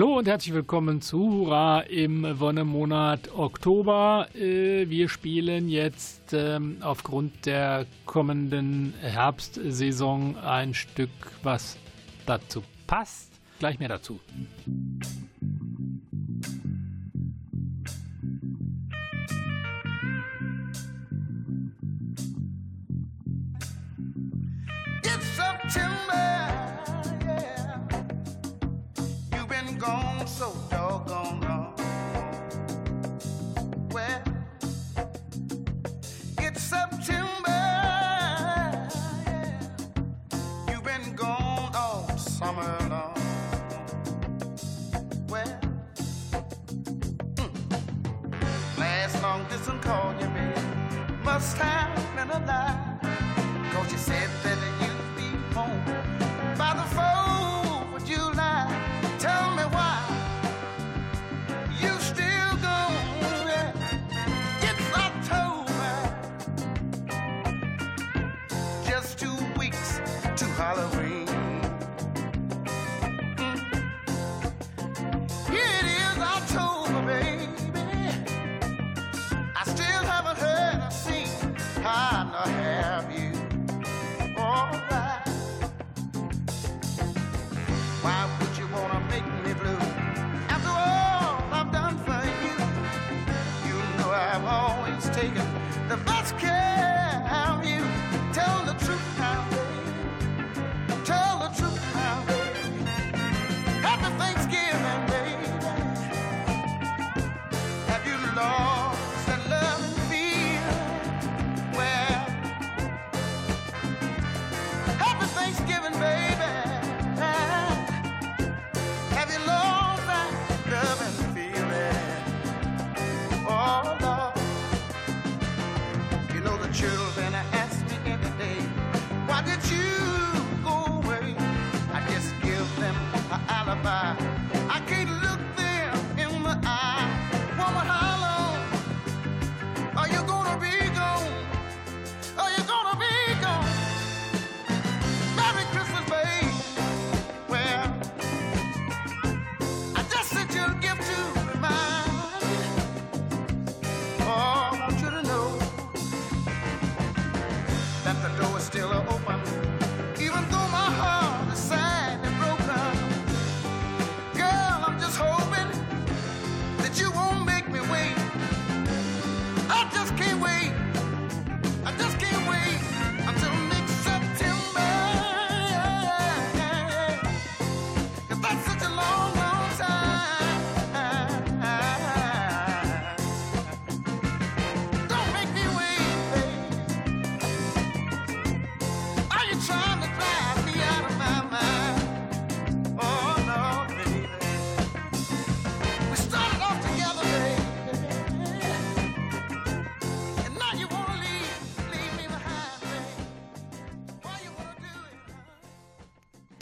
Hallo und herzlich willkommen zu Hurra im Wonnemonat Oktober. Äh, wir spielen jetzt ähm, aufgrund der kommenden Herbstsaison ein Stück, was dazu passt. Gleich mehr dazu. soul.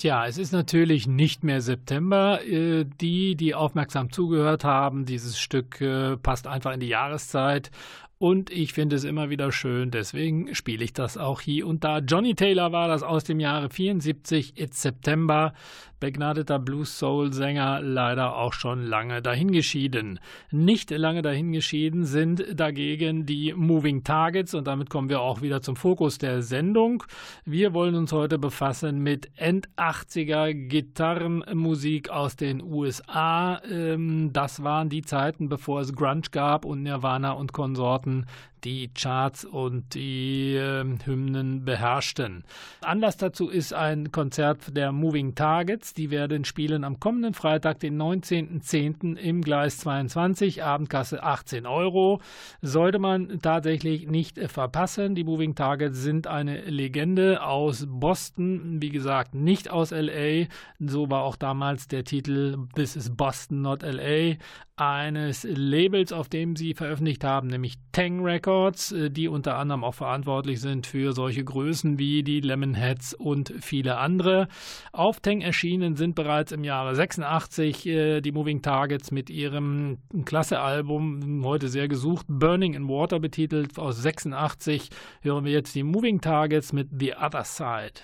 Tja, es ist natürlich nicht mehr September. Äh, die, die aufmerksam zugehört haben, dieses Stück äh, passt einfach in die Jahreszeit. Und ich finde es immer wieder schön, deswegen spiele ich das auch hier und da. Johnny Taylor war das aus dem Jahre 74, It's September begnadeter Blues-Soul-Sänger, leider auch schon lange dahingeschieden. Nicht lange dahingeschieden sind dagegen die Moving Targets und damit kommen wir auch wieder zum Fokus der Sendung. Wir wollen uns heute befassen mit End-80er Gitarrenmusik aus den USA. Ähm, das waren die Zeiten, bevor es Grunge gab und Nirvana und Konsorten die Charts und die äh, Hymnen beherrschten. Anlass dazu ist ein Konzert der Moving Targets. Die werden spielen am kommenden Freitag, den 19.10. im Gleis 22, Abendkasse 18 Euro. Sollte man tatsächlich nicht verpassen. Die Moving Targets sind eine Legende aus Boston, wie gesagt, nicht aus LA. So war auch damals der Titel This is Boston, not LA eines Labels, auf dem sie veröffentlicht haben, nämlich Tang Records. Records, äh, die unter anderem auch verantwortlich sind für solche Größen wie die Lemonheads und viele andere. Auf Tang erschienen sind bereits im Jahre 86 äh, die Moving Targets mit ihrem Klasse-Album, heute sehr gesucht, Burning in Water betitelt, aus 86 hören wir jetzt die Moving Targets mit The Other Side.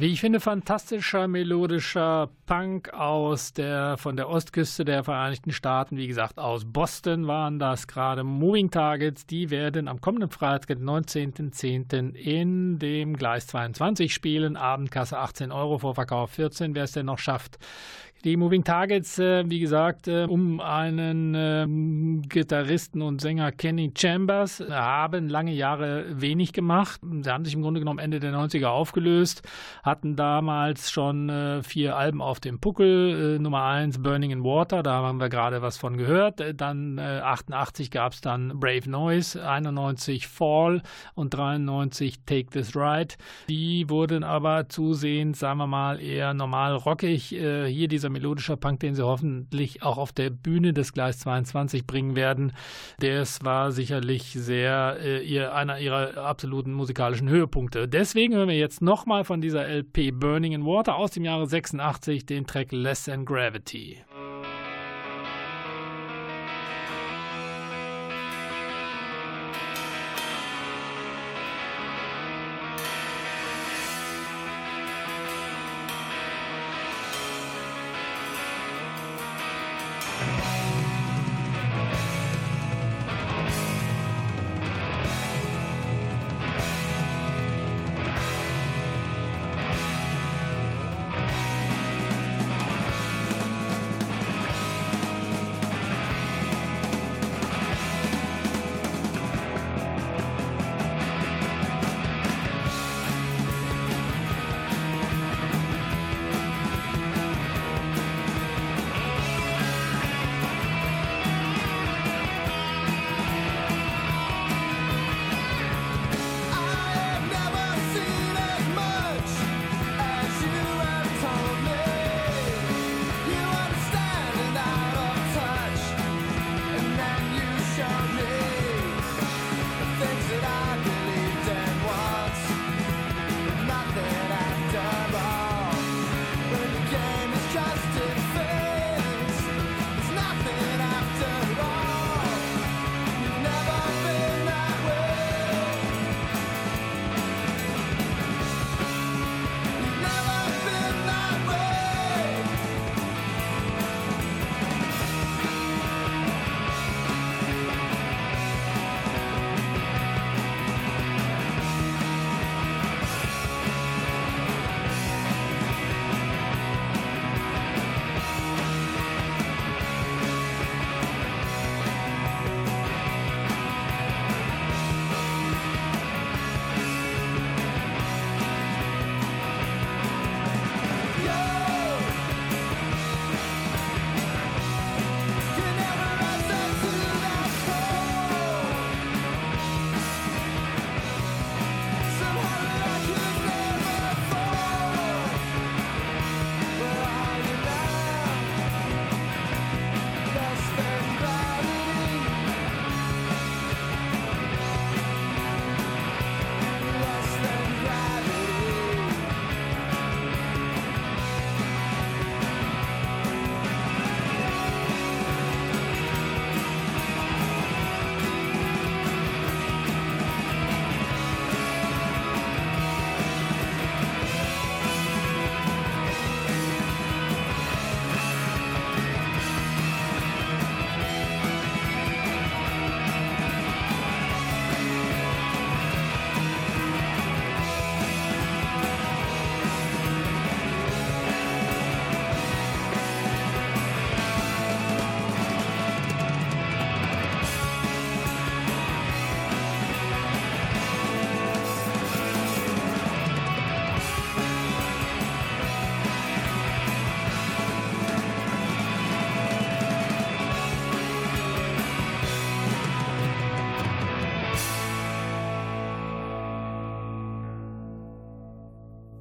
Wie ich finde, fantastischer melodischer Punk aus der von der Ostküste der Vereinigten Staaten, wie gesagt aus Boston waren das gerade Moving Targets, die werden am kommenden Freitag, den 19.10. in dem Gleis 22 spielen, Abendkasse 18 Euro, Vorverkauf 14, wer es denn noch schafft. Die Moving Targets, äh, wie gesagt, äh, um einen äh, Gitarristen und Sänger Kenny Chambers haben lange Jahre wenig gemacht. Sie haben sich im Grunde genommen Ende der 90er aufgelöst, hatten damals schon vier Alben auf dem Puckel. Nummer 1 Burning in Water, da haben wir gerade was von gehört. Dann 88 gab es dann Brave Noise, 91 Fall und 93 Take This Ride. Die wurden aber zusehends, sagen wir mal, eher normal rockig. hier dieser melodischer Punk, den sie hoffentlich auch auf der Bühne des Gleis 22 bringen werden. Das war sicherlich sehr äh, ihr, einer ihrer absoluten musikalischen Höhepunkte. Deswegen hören wir jetzt nochmal von dieser LP Burning in Water aus dem Jahre 86 den Track Less Than Gravity.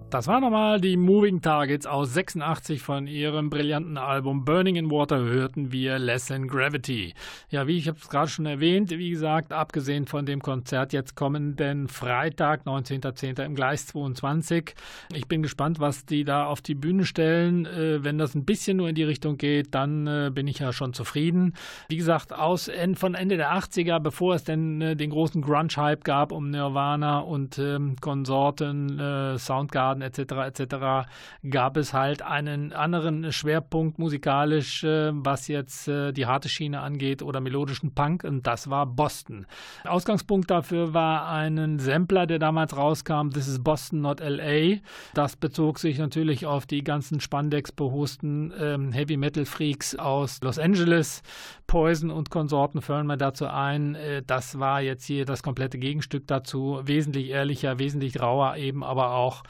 Das war nochmal die Moving Targets aus 86 von ihrem brillanten Album Burning in Water hörten wir Lessen Gravity. Ja, wie ich es gerade schon erwähnt, wie gesagt, abgesehen von dem Konzert jetzt kommenden Freitag, 19.10. im Gleis 22. Ich bin gespannt, was die da auf die Bühne stellen. Äh, wenn das ein bisschen nur in die Richtung geht, dann äh, bin ich ja schon zufrieden. Wie gesagt, aus von Ende der 80er, bevor es denn äh, den großen Grunge-Hype gab um Nirvana und ähm, Konsorten, Soundgarden, Jahren etc. etc. gab es halt einen anderen Schwerpunkt musikalisch, äh, was jetzt äh, die harte Schiene angeht oder melodischen Punk und das war Boston. Ausgangspunkt dafür war ein Sampler, der damals rauskam, This is Boston, not LA. Das bezog sich natürlich auf die ganzen Spandex-behusten ähm, Heavy Metal Freaks aus Los Angeles. Poison und Konsorten fördern wir dazu ein. Äh, das war jetzt hier das komplette Gegenstück dazu. Wesentlich ehrlicher, wesentlich rauer eben, aber auch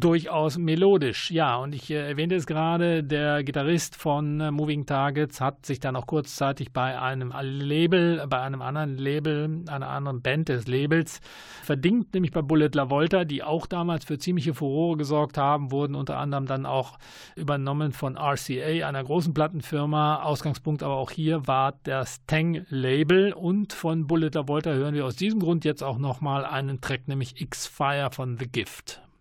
durchaus melodisch. Ja, und ich äh, erwähnte es gerade, der Gitarrist von äh, Moving Targets hat sich dann auch kurzzeitig bei einem Label, bei einem anderen Label, einer anderen Band des Labels verdingt, nämlich bei Bullet La Volta, die auch damals für ziemliche Furore gesorgt haben, wurden unter anderem dann auch übernommen von RCA, einer großen Plattenfirma. Ausgangspunkt aber auch hier war das Tang-Label und von Bullet La Volta hören wir aus diesem Grund jetzt auch nochmal einen Track, nämlich X-Fire von The Gift.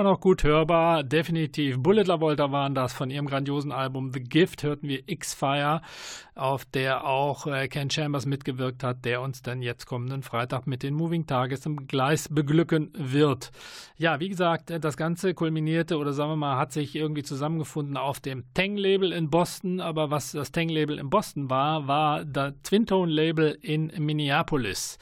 immer noch gut hörbar, definitiv. Bullet La Volta waren das von ihrem grandiosen Album The Gift, hörten wir X-Fire, auf der auch äh, Ken Chambers mitgewirkt hat, der uns dann jetzt kommenden Freitag mit den Moving Targets im Gleis beglücken wird. Ja, wie gesagt, das Ganze kulminierte oder sagen wir mal, hat sich irgendwie zusammengefunden auf dem Tang-Label in Boston, aber was das Tang-Label in Boston war, war das Twin Tone-Label in Minneapolis.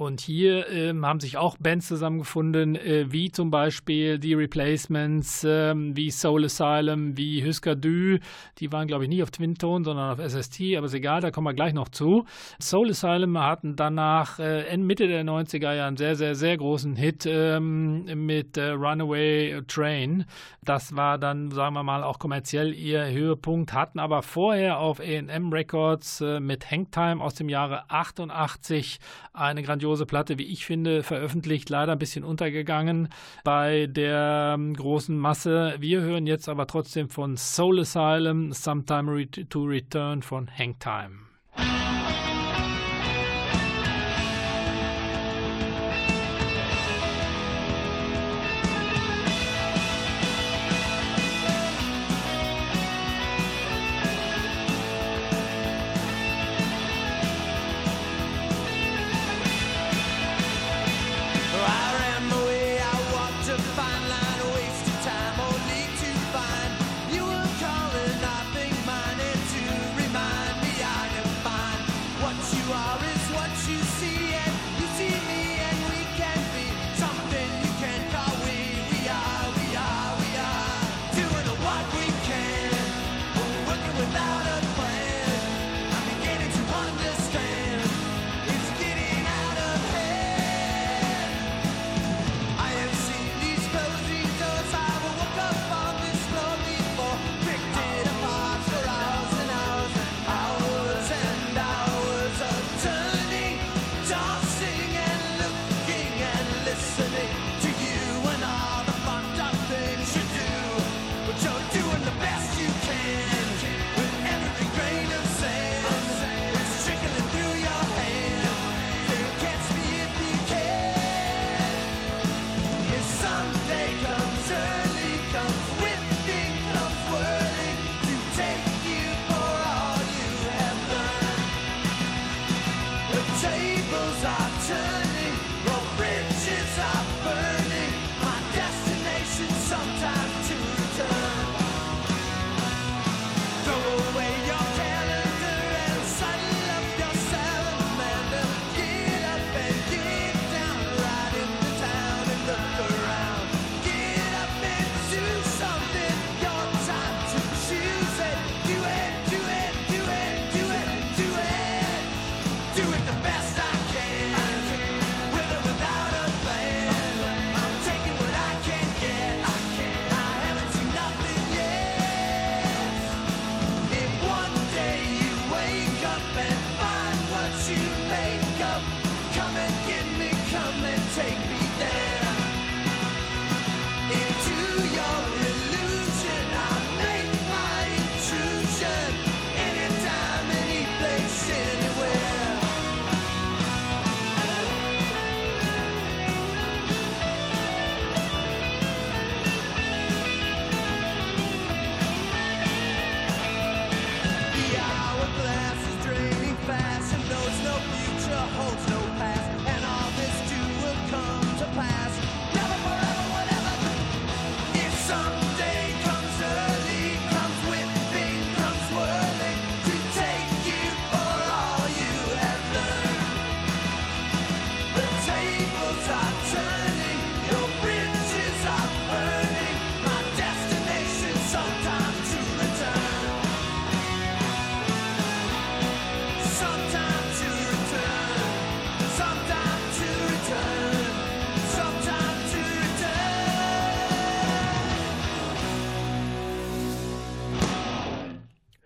Und hier ähm, haben sich auch Bands zusammengefunden, äh, wie zum Beispiel die Replacements, ähm, wie Soul Asylum, wie Husker Du. Die waren, glaube ich, nicht auf Twin Tone, sondern auf SST, aber ist egal, da kommen wir gleich noch zu. Soul Asylum hatten danach äh, Mitte der 90er Jahre einen sehr, sehr, sehr großen Hit ähm, mit äh, Runaway Train. Das war dann, sagen wir mal, auch kommerziell ihr Höhepunkt, hatten aber vorher auf AM Records äh, mit Hangtime aus dem Jahre 88 eine grandiose grandiose Platte, wie ich finde, veröffentlicht, leider ein bisschen untergegangen bei der ähm, großen Masse. Wir hören jetzt aber trotzdem von Soul Asylum, Sometime to Return von Hangtime.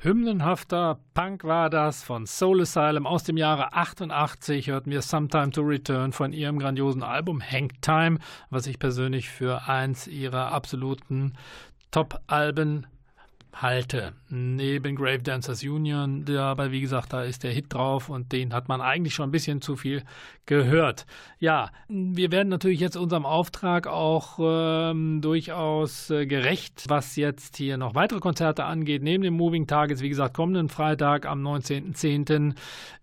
Hymnenhafter Punk war das von Soul Asylum aus dem Jahre 88. Hörten wir Sometime to Return von ihrem grandiosen Album Hangtime, was ich persönlich für eins ihrer absoluten Top-Alben halte. Neben Grave Dancers Union, aber wie gesagt, da ist der Hit drauf und den hat man eigentlich schon ein bisschen zu viel gehört. Ja, wir werden natürlich jetzt unserem Auftrag auch ähm, durchaus äh, gerecht, was jetzt hier noch weitere Konzerte angeht. Neben dem Moving Targets, wie gesagt, kommenden Freitag am 19.10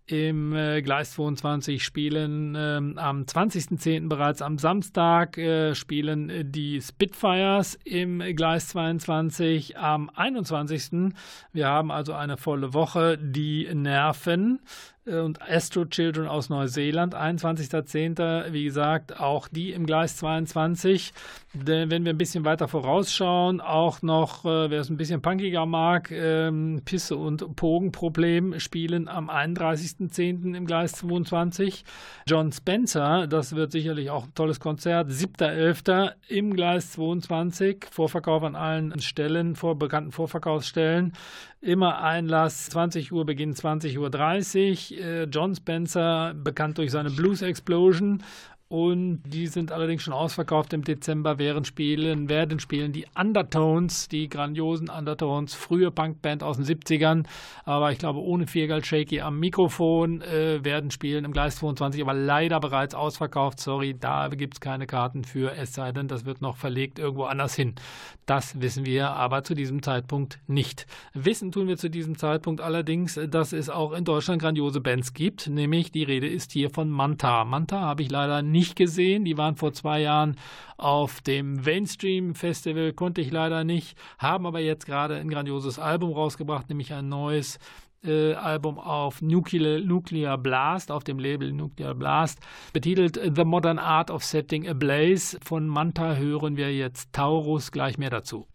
im äh, Gleis 22 spielen ähm, am 20.10. bereits am Samstag äh, spielen äh, die Spitfires im Gleis 22 am 21. Wir haben also eine volle Woche. Die Nerven und Astro Children aus Neuseeland, 21.10. Wie gesagt, auch die im Gleis 22. Denn wenn wir ein bisschen weiter vorausschauen, auch noch, äh, wer es ein bisschen punkiger mag, ähm, Pisse und Pogenproblem spielen am 31.10. im Gleis 22. John Spencer, das wird sicherlich auch ein tolles Konzert, 7.11. im Gleis 22, Vorverkauf an allen Stellen, vor bekannten Vorverkaufsstellen. Immer Einlass 20 Uhr, Beginn 20.30 Uhr. Äh, John Spencer, bekannt durch seine Blues Explosion, und die sind allerdings schon ausverkauft im Dezember, während spielen, werden spielen die Undertones, die grandiosen Undertones, frühe Punkband aus den 70ern, aber ich glaube ohne Viergeld Shaky am Mikrofon, äh, werden spielen im Gleis 22, aber leider bereits ausverkauft. Sorry, da gibt es keine Karten für, es sei denn, das wird noch verlegt irgendwo anders hin. Das wissen wir aber zu diesem Zeitpunkt nicht. Wissen tun wir zu diesem Zeitpunkt allerdings, dass es auch in Deutschland grandiose Bands gibt, nämlich die Rede ist hier von Manta. Manta habe ich leider nicht nicht gesehen. Die waren vor zwei Jahren auf dem Mainstream Festival, konnte ich leider nicht, haben aber jetzt gerade ein grandioses Album rausgebracht, nämlich ein neues äh, Album auf Nuclear, Nuclear Blast, auf dem Label Nuclear Blast, betitelt The Modern Art of Setting a Blaze. Von Manta hören wir jetzt Taurus, gleich mehr dazu.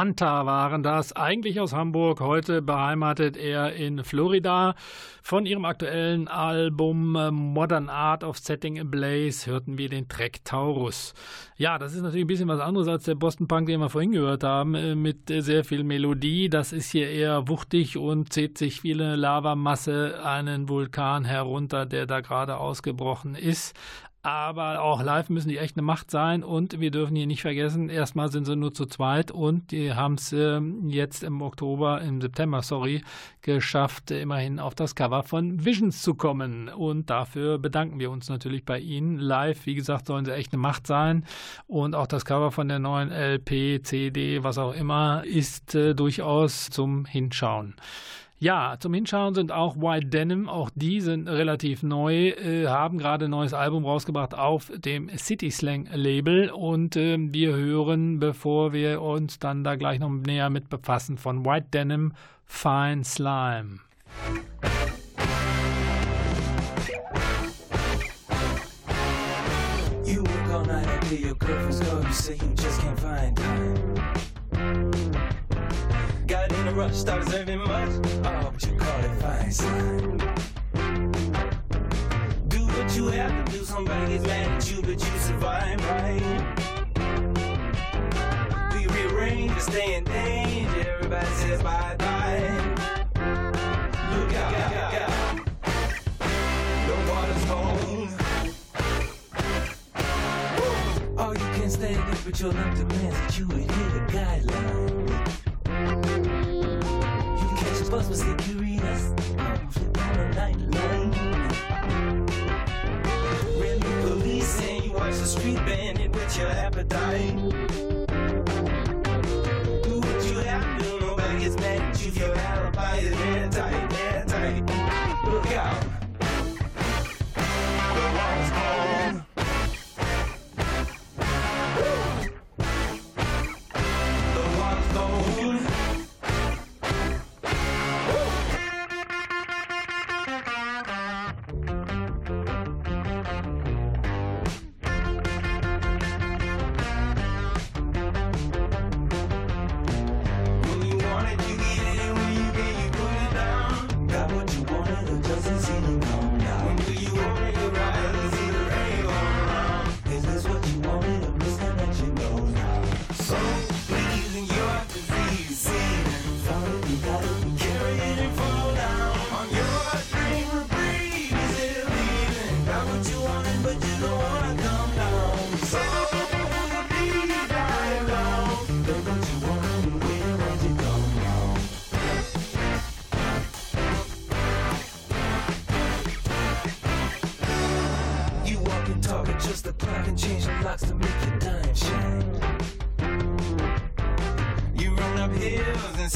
Manta waren das, eigentlich aus Hamburg, heute beheimatet er in Florida. Von ihrem aktuellen Album äh, Modern Art of Setting a Blaze hörten wir den Track Taurus. Ja, das ist natürlich ein bisschen was anderes als der Boston Punk, den wir vorhin gehört haben, äh, mit sehr viel Melodie. Das ist hier eher wuchtig und zieht sich viele Lavamasse einen Vulkan herunter, der da gerade ausgebrochen ist. Aber auch live müssen die echt eine Macht sein und wir dürfen hier nicht vergessen, erstmal sind sie nur zu zweit und die haben es äh, jetzt im Oktober, im September, sorry, geschafft, immerhin auf das Cover von Visions zu kommen. Und dafür bedanken wir uns natürlich bei Ihnen. Live, wie gesagt, sollen sie echt eine Macht sein. Und auch das Cover von der neuen LP, CD, was auch immer, ist äh, durchaus zum Hinschauen. Ja, zum Hinschauen sind auch White Denim, auch die sind relativ neu, äh, haben gerade ein neues Album rausgebracht auf dem City Slang Label. Und äh, wir hören, bevor wir uns dann da gleich noch näher mit befassen, von White Denim Fine Slime. You work all night your girlfriend's call you say you just can't find time a rush, stop serving much. Oh, but you call it fine sign. Do what you have to do. Somebody gets mad at you, but you survive, right? We rearrange to stay in danger. Everybody says bye bye. Look out, out, out. The water's cold. Oh, you can't stand it, but have to dance that you would hit a guideline bus with securitas. Flip on a nightline. Ran the police and you watch the street bandit with your appetite. Do what you have to nobody gets mad at you your alibi is airtight, airtight. Look out. so please, You're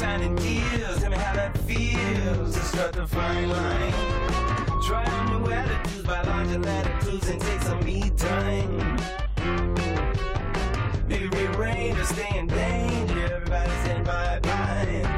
signing deals. Tell me how that feels to start the fine line. Try on new attitudes by larger latitudes and take some me time. Maybe rearrange or stay in danger. Everybody's in my mind.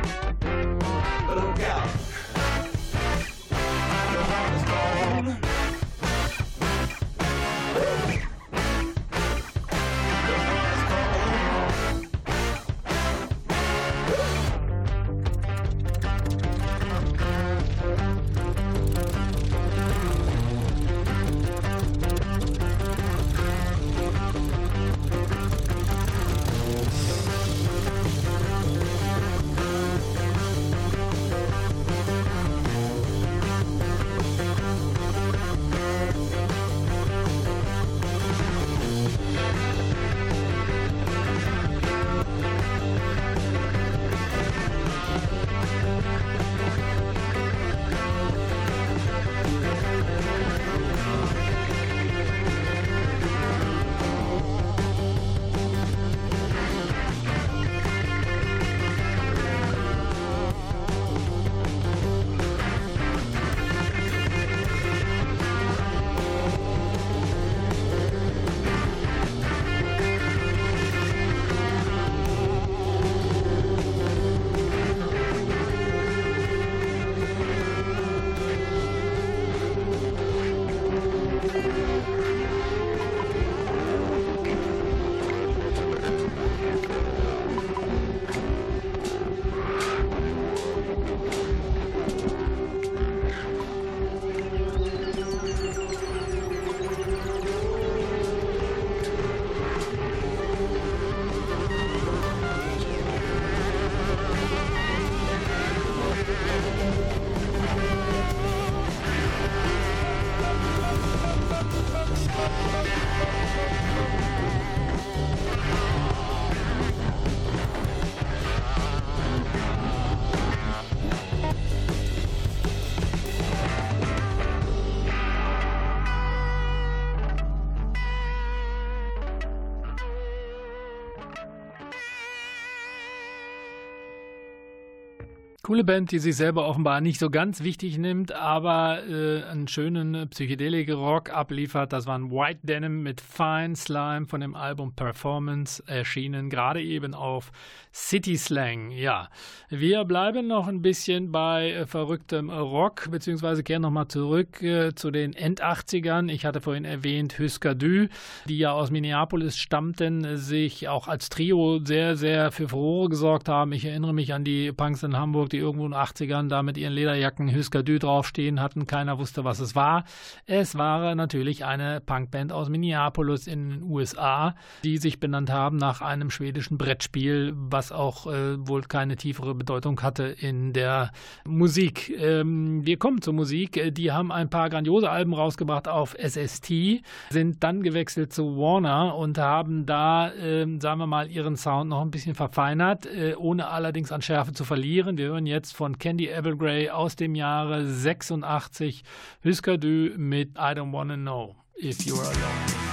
Coole Band, die sich selber offenbar nicht so ganz wichtig nimmt, aber äh, einen schönen Psychedelik-Rock abliefert. Das waren White Denim mit Fine Slime von dem Album Performance, erschienen gerade eben auf City Slang. Ja, wir bleiben noch ein bisschen bei äh, verrücktem Rock, beziehungsweise kehren nochmal zurück äh, zu den End-80ern. Ich hatte vorhin erwähnt Husker Du, die ja aus Minneapolis stammten, sich auch als Trio sehr, sehr für Furore gesorgt haben. Ich erinnere mich an die Punks in Hamburg, die irgendwo in den 80ern da mit ihren Lederjacken Husker Du draufstehen hatten. Keiner wusste, was es war. Es war natürlich eine Punkband aus Minneapolis in den USA, die sich benannt haben nach einem schwedischen Brettspiel, was auch äh, wohl keine tiefere Bedeutung hatte in der Musik. Ähm, wir kommen zur Musik. Die haben ein paar grandiose Alben rausgebracht auf SST, sind dann gewechselt zu Warner und haben da, äh, sagen wir mal, ihren Sound noch ein bisschen verfeinert, äh, ohne allerdings an Schärfe zu verlieren. Wir hören jetzt von Candy Evergrey aus dem Jahre 86 Husker Du mit I Don't Wanna Know If You're Alone.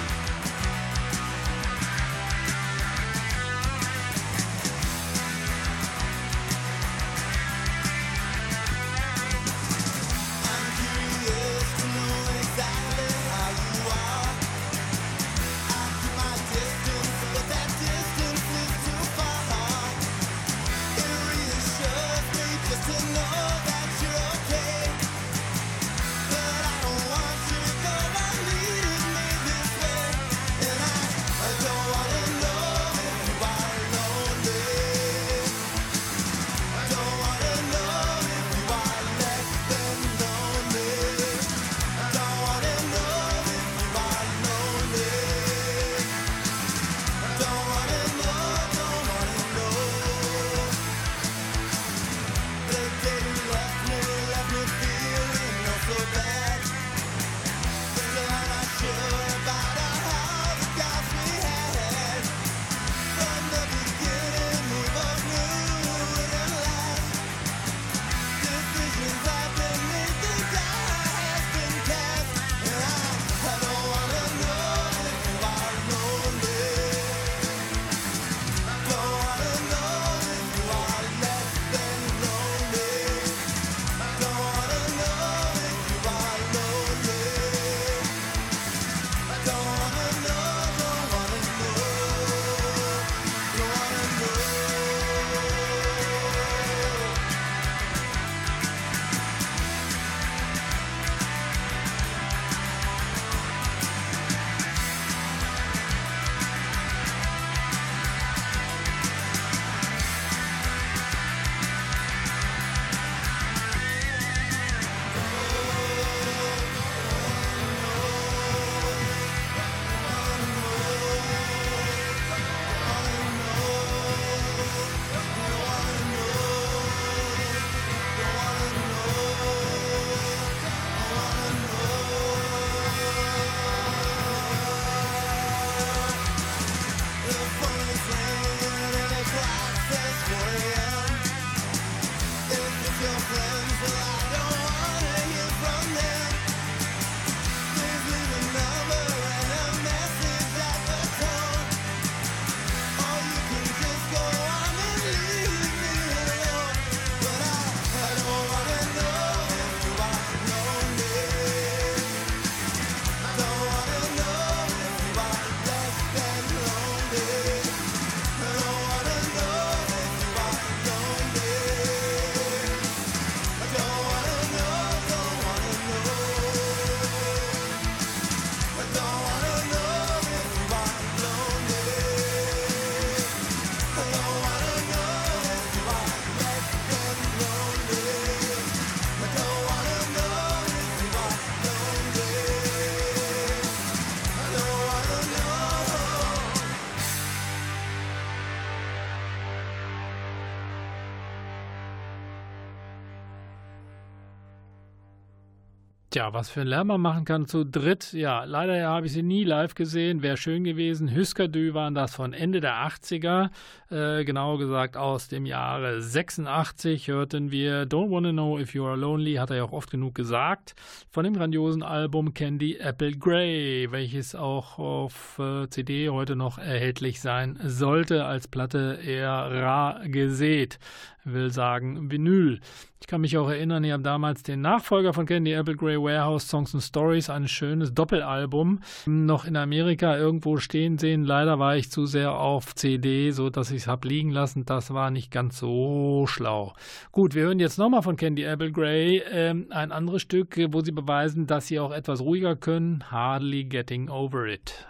Tja, was für ein Lärm man machen kann zu dritt. Ja, leider habe ich sie nie live gesehen. Wäre schön gewesen. Hüskerdü waren das von Ende der 80er. Äh, genauer gesagt aus dem Jahre 86 hörten wir Don't Wanna Know If You Are Lonely, hat er ja auch oft genug gesagt, von dem grandiosen Album Candy Apple Grey, welches auch auf äh, CD heute noch erhältlich sein sollte, als Platte eher rar gesät. Will sagen Vinyl. Ich kann mich auch erinnern, ihr habt damals den Nachfolger von Candy Apple Grey Warehouse Songs and Stories, ein schönes Doppelalbum, noch in Amerika irgendwo stehen sehen. Leider war ich zu sehr auf CD, so dass ich es habe liegen lassen. Das war nicht ganz so schlau. Gut, wir hören jetzt nochmal von Candy Apple Grey äh, ein anderes Stück, wo sie beweisen, dass sie auch etwas ruhiger können. Hardly Getting Over It.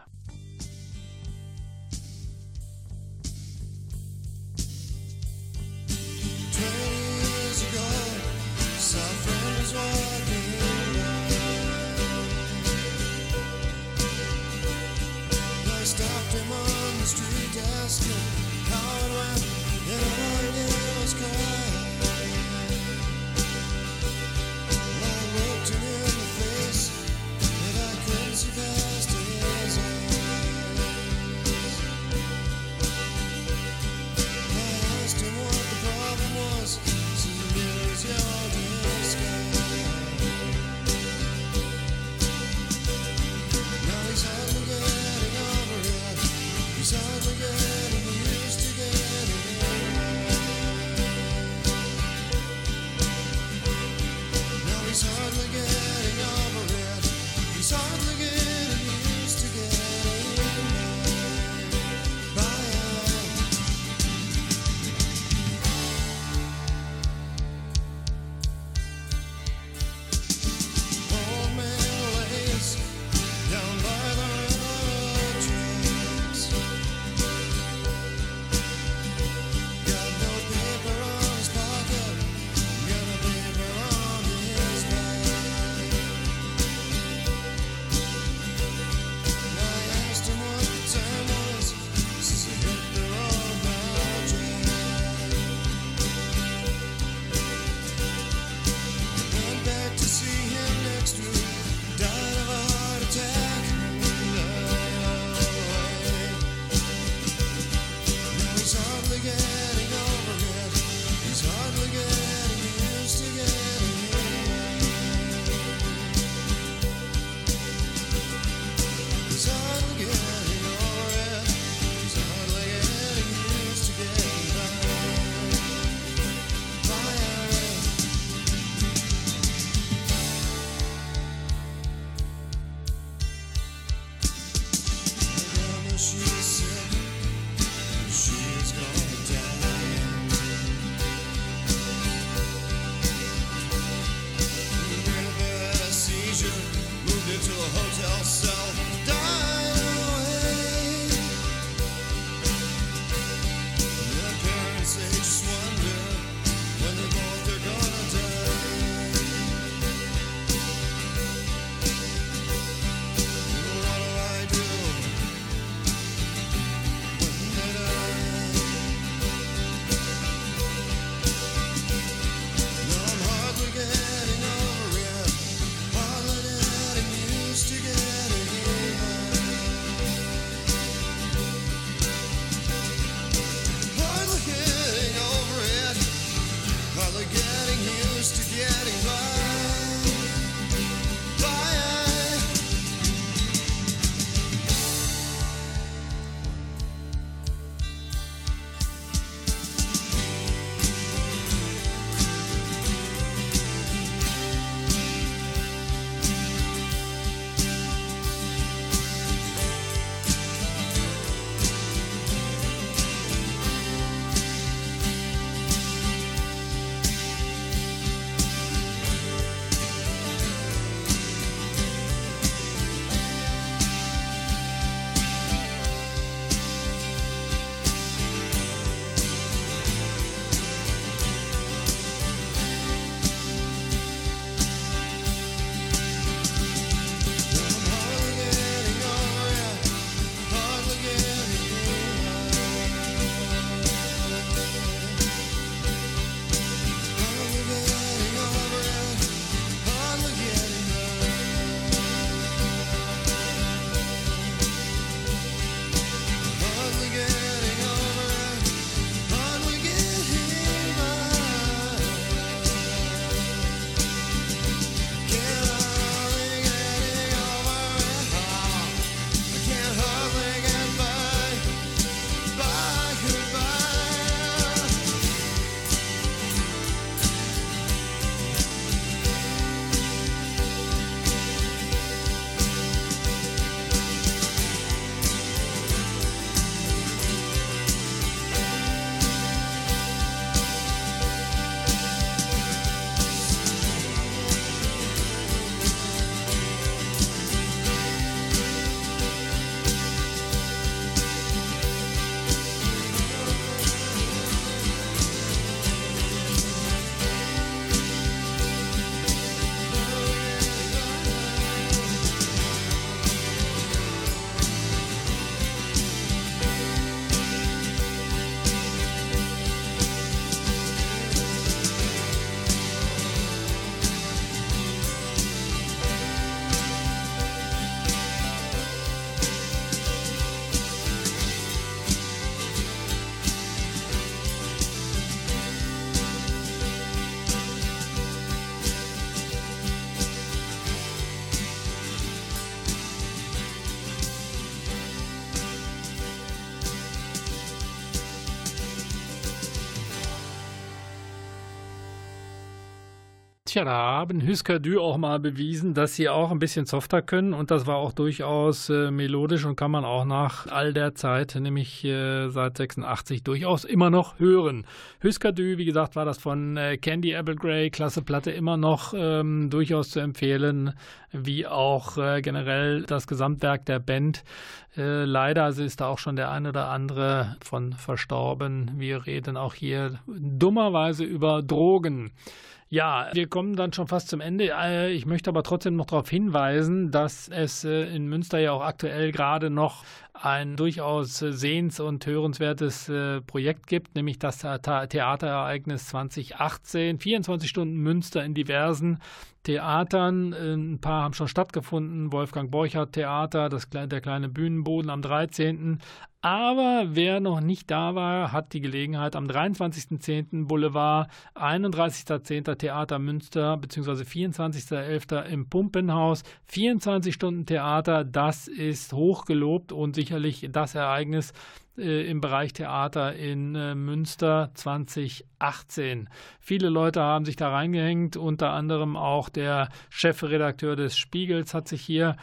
Tja, da haben Husker Du auch mal bewiesen, dass sie auch ein bisschen softer können und das war auch durchaus äh, melodisch und kann man auch nach all der Zeit, nämlich äh, seit 86, durchaus immer noch hören. Husker Du, wie gesagt, war das von äh, Candy Applegray, klasse Platte, immer noch ähm, durchaus zu empfehlen, wie auch äh, generell das Gesamtwerk der Band. Äh, leider ist da auch schon der eine oder andere von verstorben. Wir reden auch hier dummerweise über Drogen. Ja, wir kommen dann schon fast zum Ende. Äh, ich möchte aber trotzdem noch darauf hinweisen, dass es äh, in Münster ja auch aktuell gerade noch ein durchaus sehens- und hörenswertes äh, Projekt gibt, nämlich das Theaterereignis 2018. 24 Stunden Münster in diversen Theatern. Ein paar haben schon stattgefunden. Wolfgang Borchardt Theater, das, der kleine Bühnenboden am 13. Aber wer noch nicht da war, hat die Gelegenheit am 23.10. Boulevard, 31.10. Theater Münster bzw. 24.11. im Pumpenhaus. 24 Stunden Theater, das ist hochgelobt und sicherlich das Ereignis äh, im Bereich Theater in äh, Münster 2018. Viele Leute haben sich da reingehängt, unter anderem auch der Chefredakteur des Spiegels hat sich hier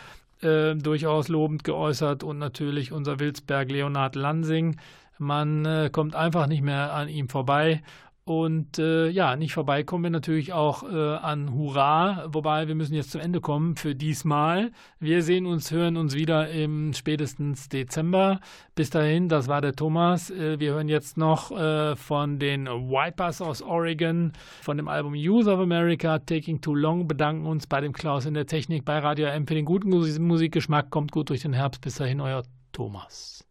äh, durchaus lobend geäußert und natürlich unser Wilsberg Leonhard Lansing. Man äh, kommt einfach nicht mehr an ihm vorbei. Und äh, ja, nicht vorbeikommen wir natürlich auch äh, an Hurra, wobei wir müssen jetzt zum Ende kommen für diesmal. Wir sehen uns, hören uns wieder im spätestens Dezember. Bis dahin, das war der Thomas. Äh, wir hören jetzt noch äh, von den Wipers aus Oregon, von dem Album Youth of America, Taking Too Long, bedanken uns bei dem Klaus in der Technik, bei Radio M für den guten Musikgeschmack. Kommt gut durch den Herbst. Bis dahin, euer Thomas.